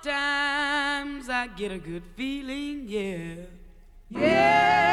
Sometimes I get a good feeling, yeah. Yeah.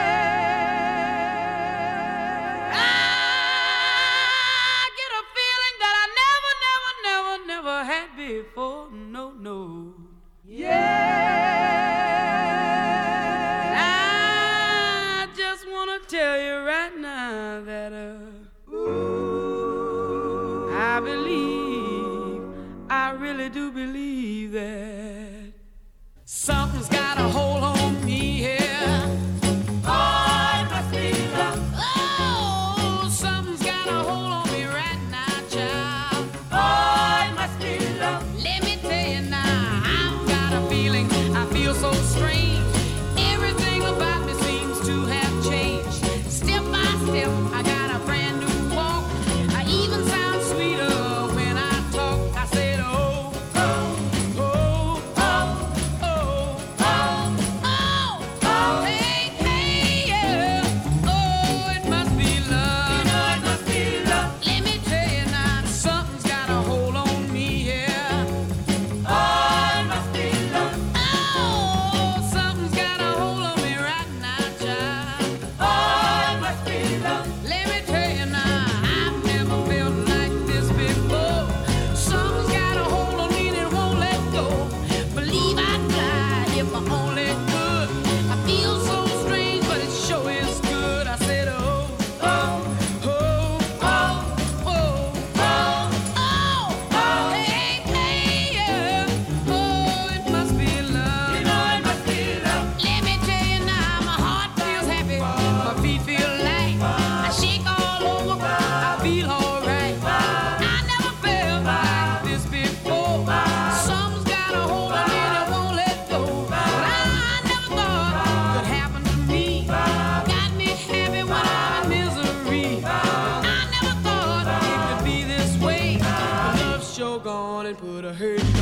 have heard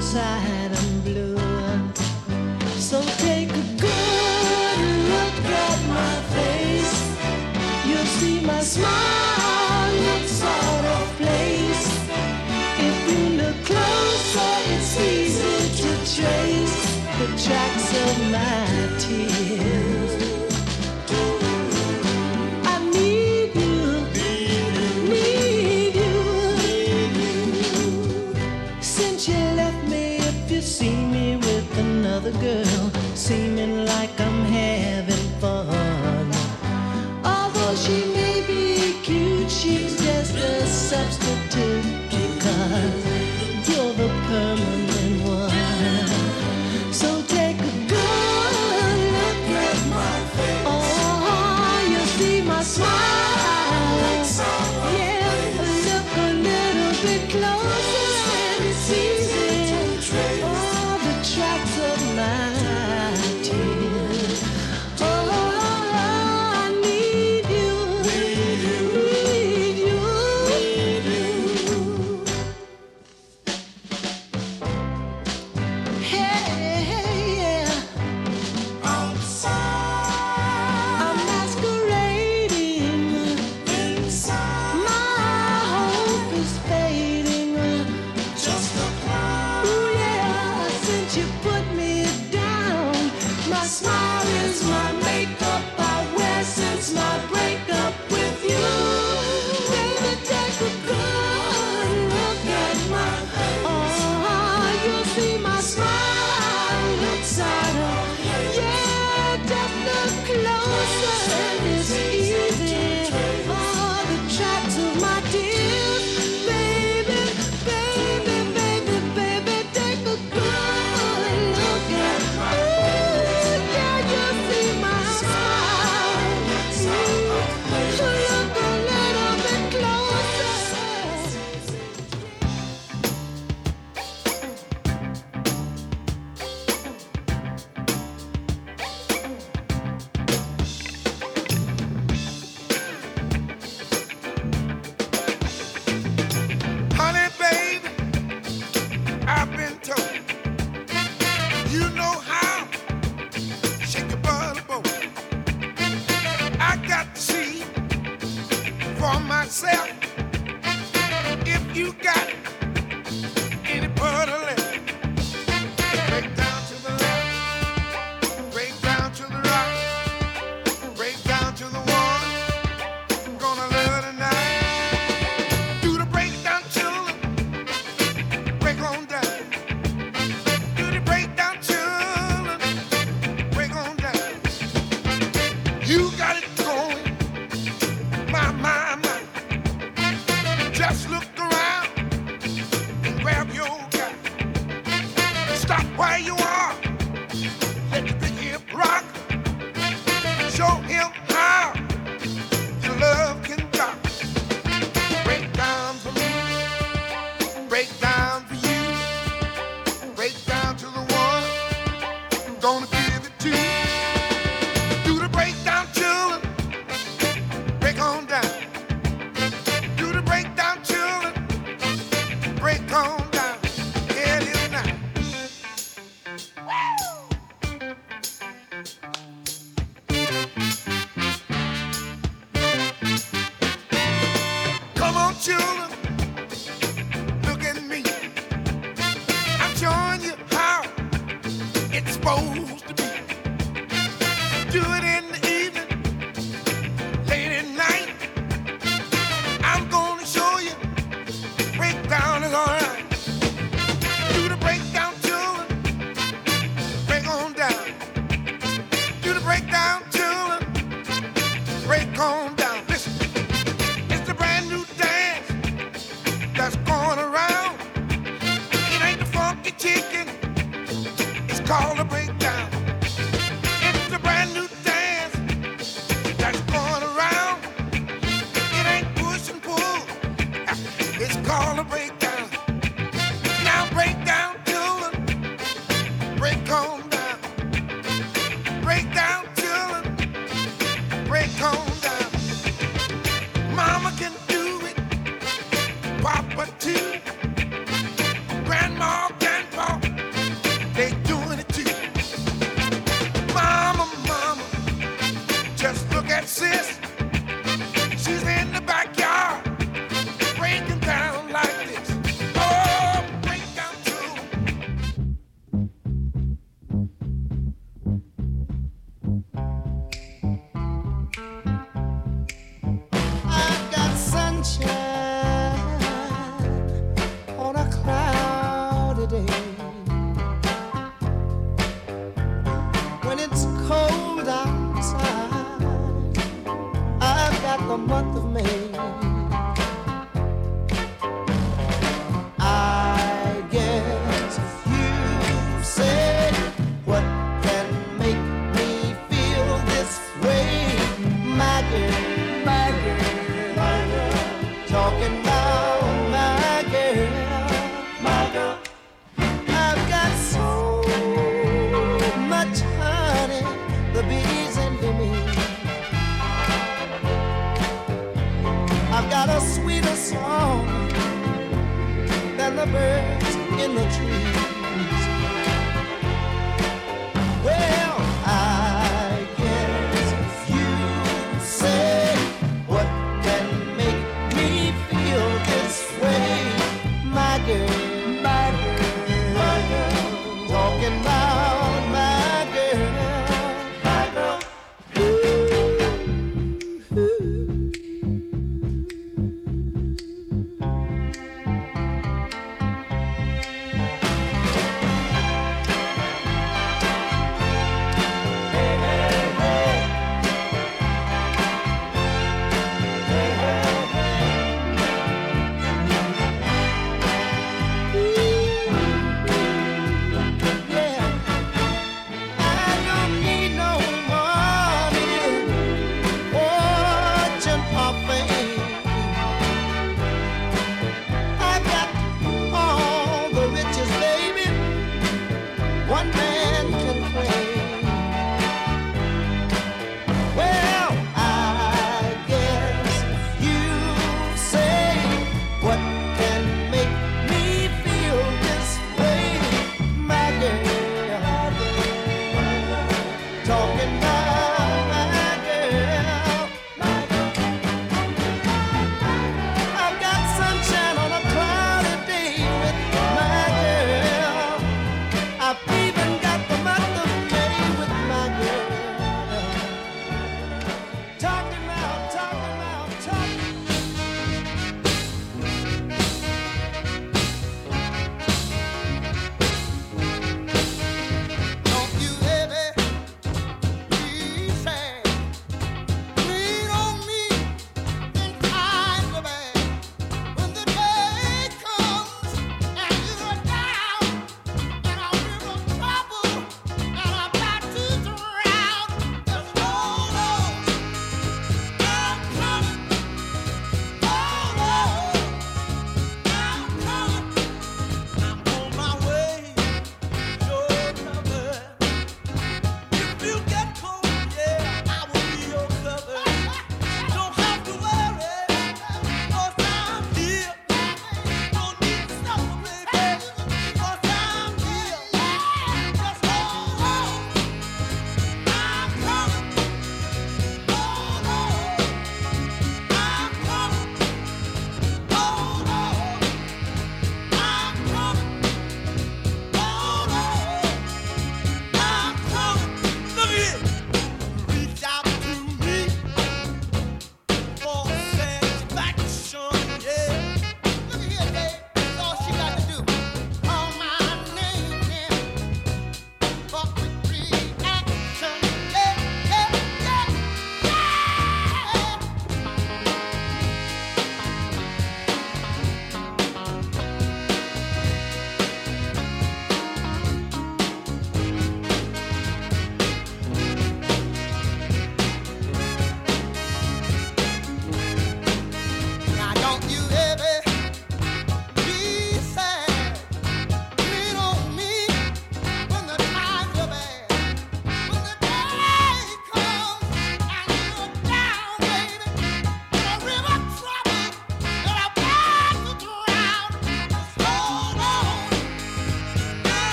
inside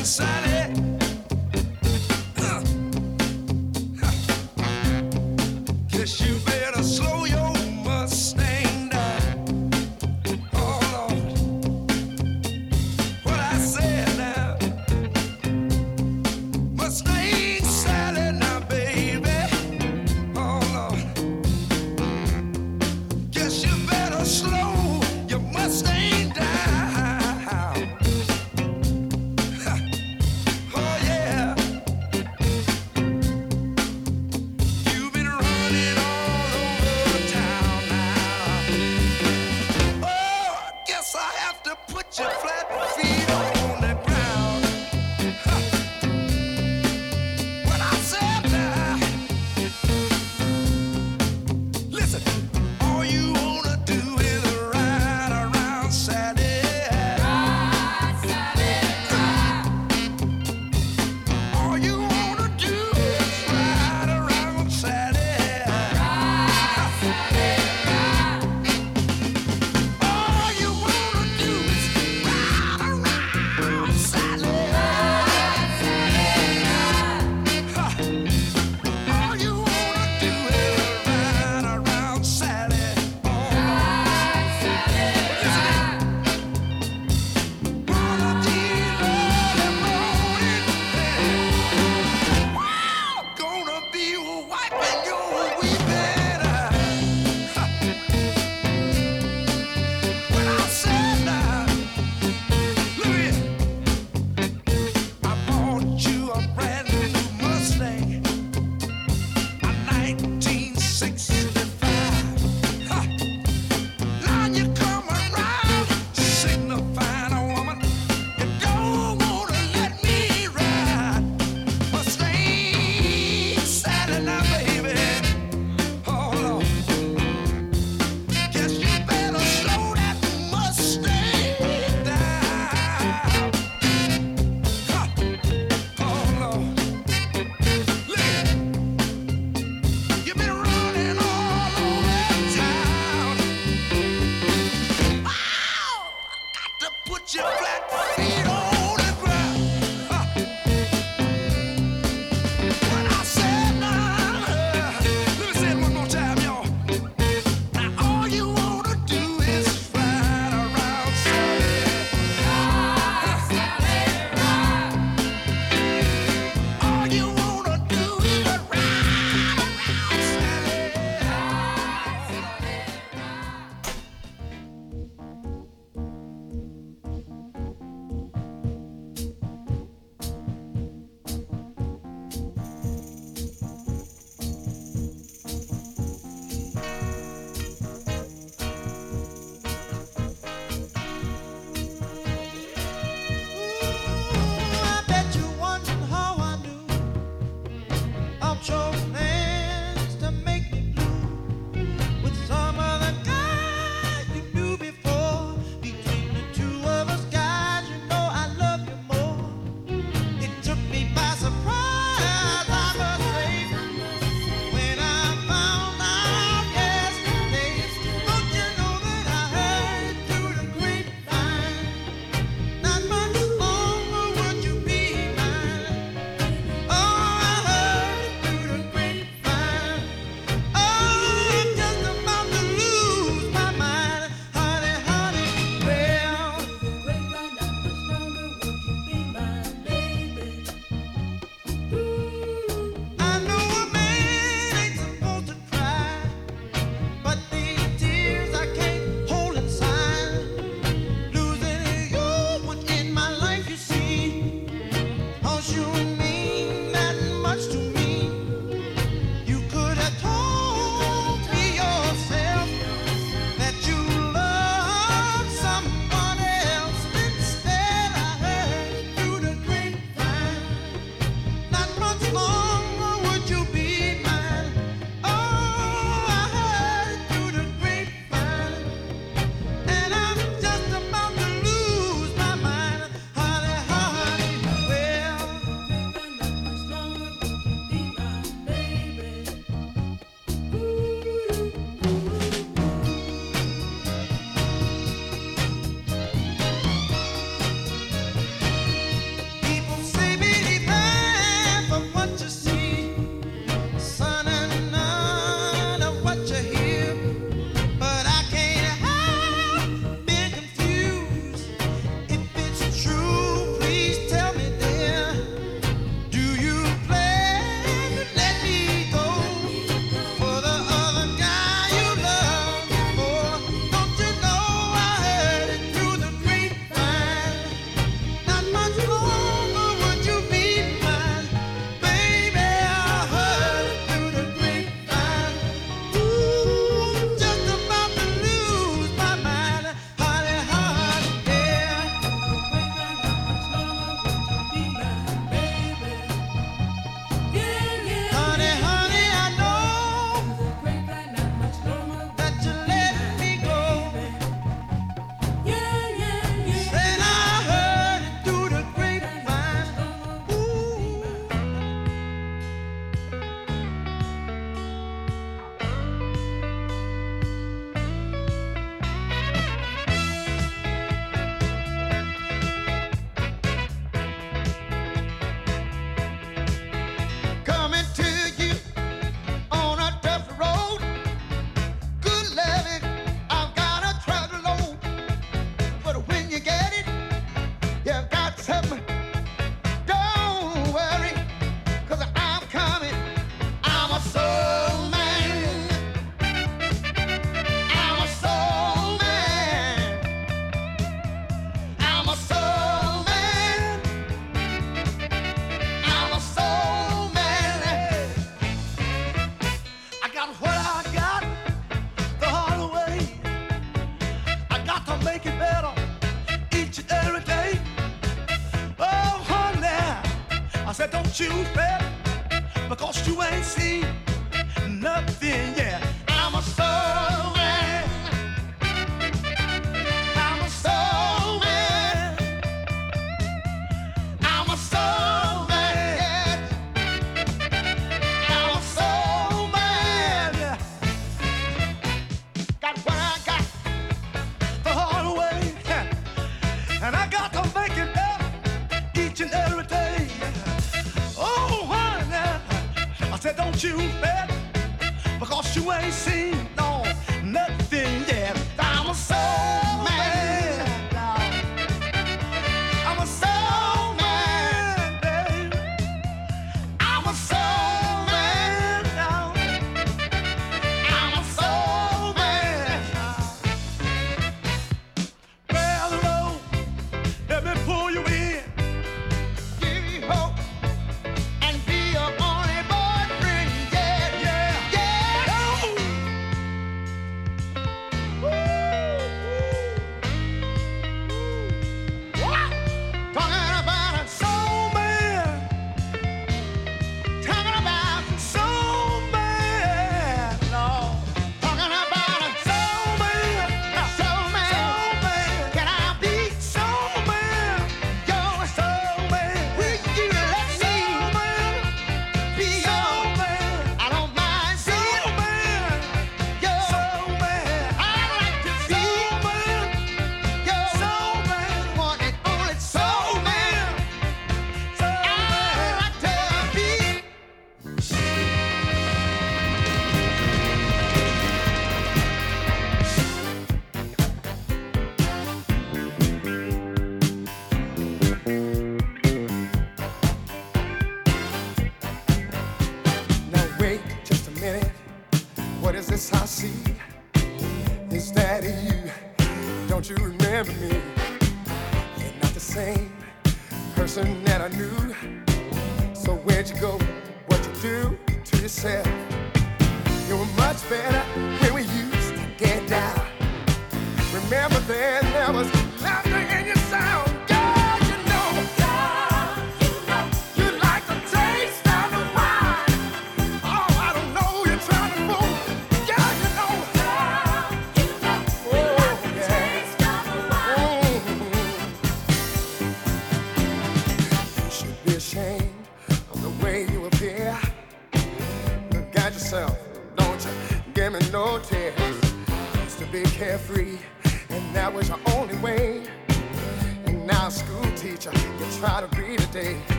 Mustang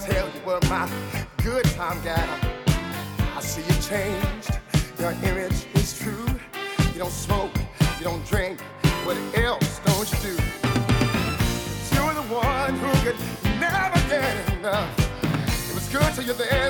tell you what my good time got. I see you changed. Your image is true. You don't smoke, you don't drink. What else don't you do? You're the one who could never get enough. It was good till you're there.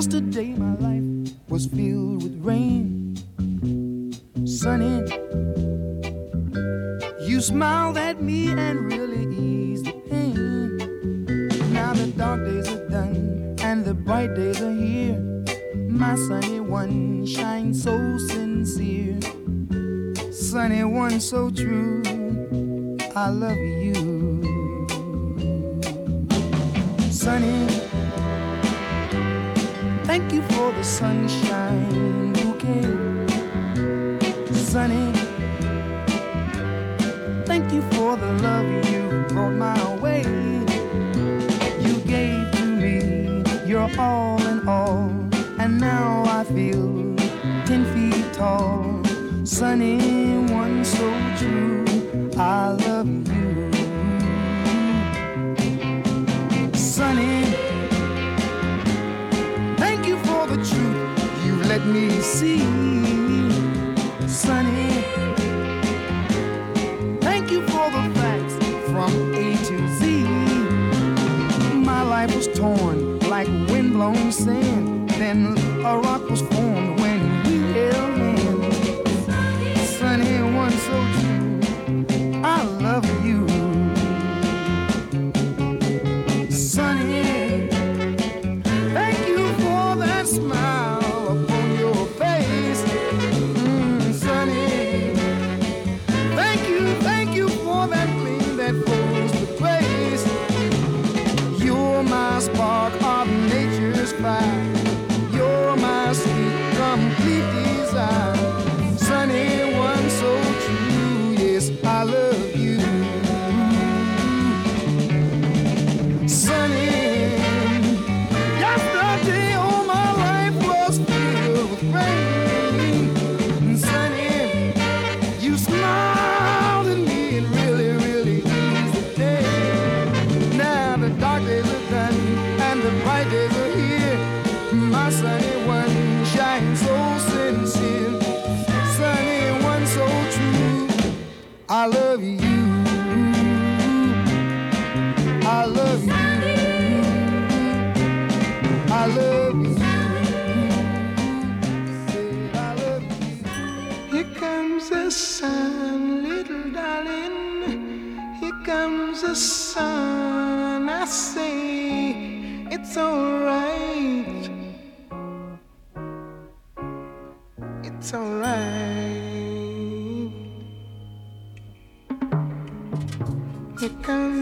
Yesterday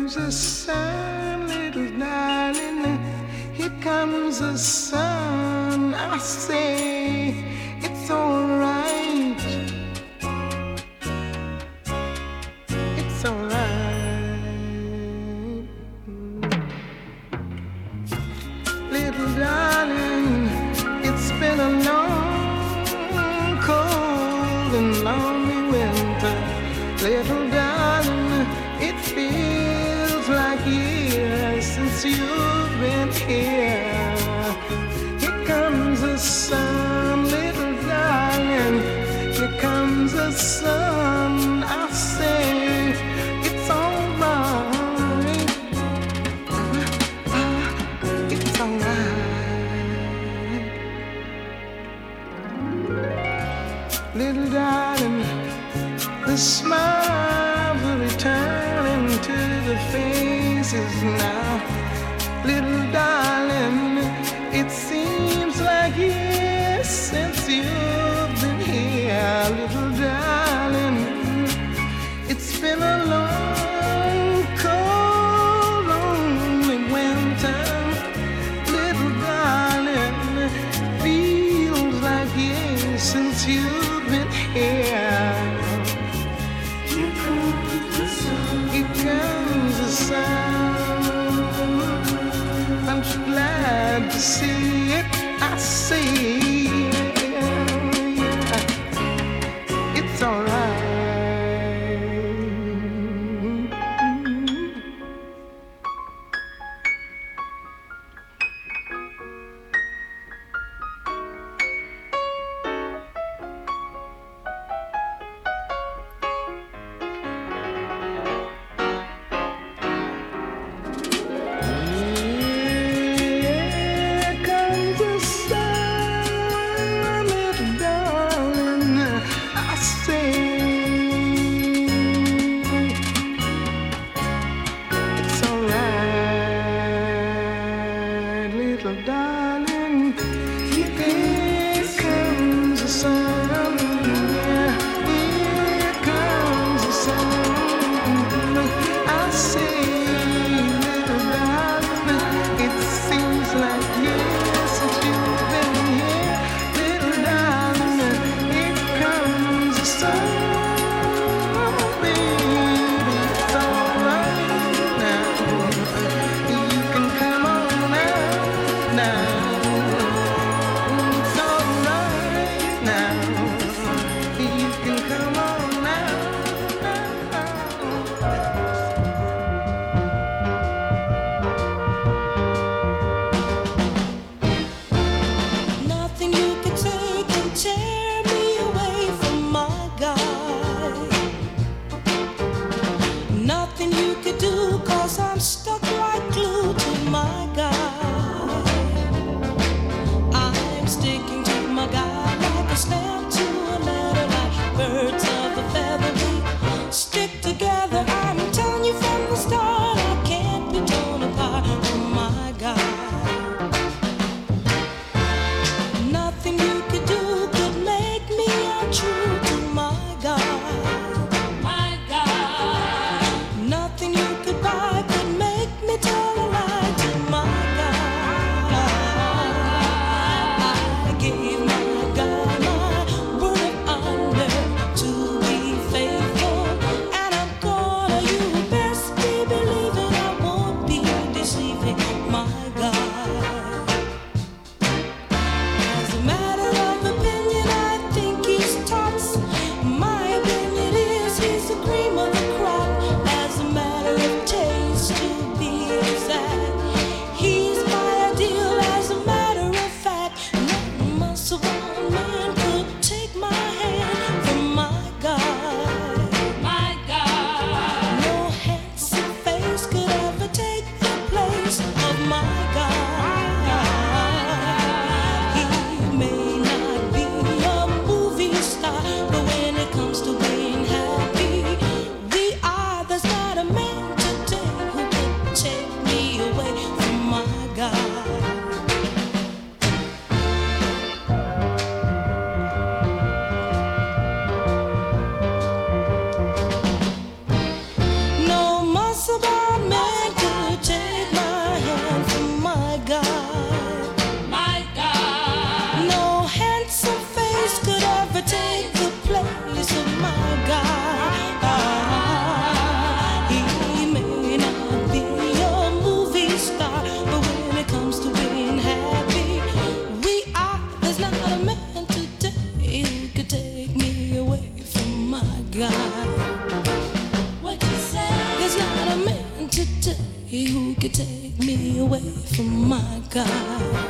comes sun. now. Who could take me away from my God.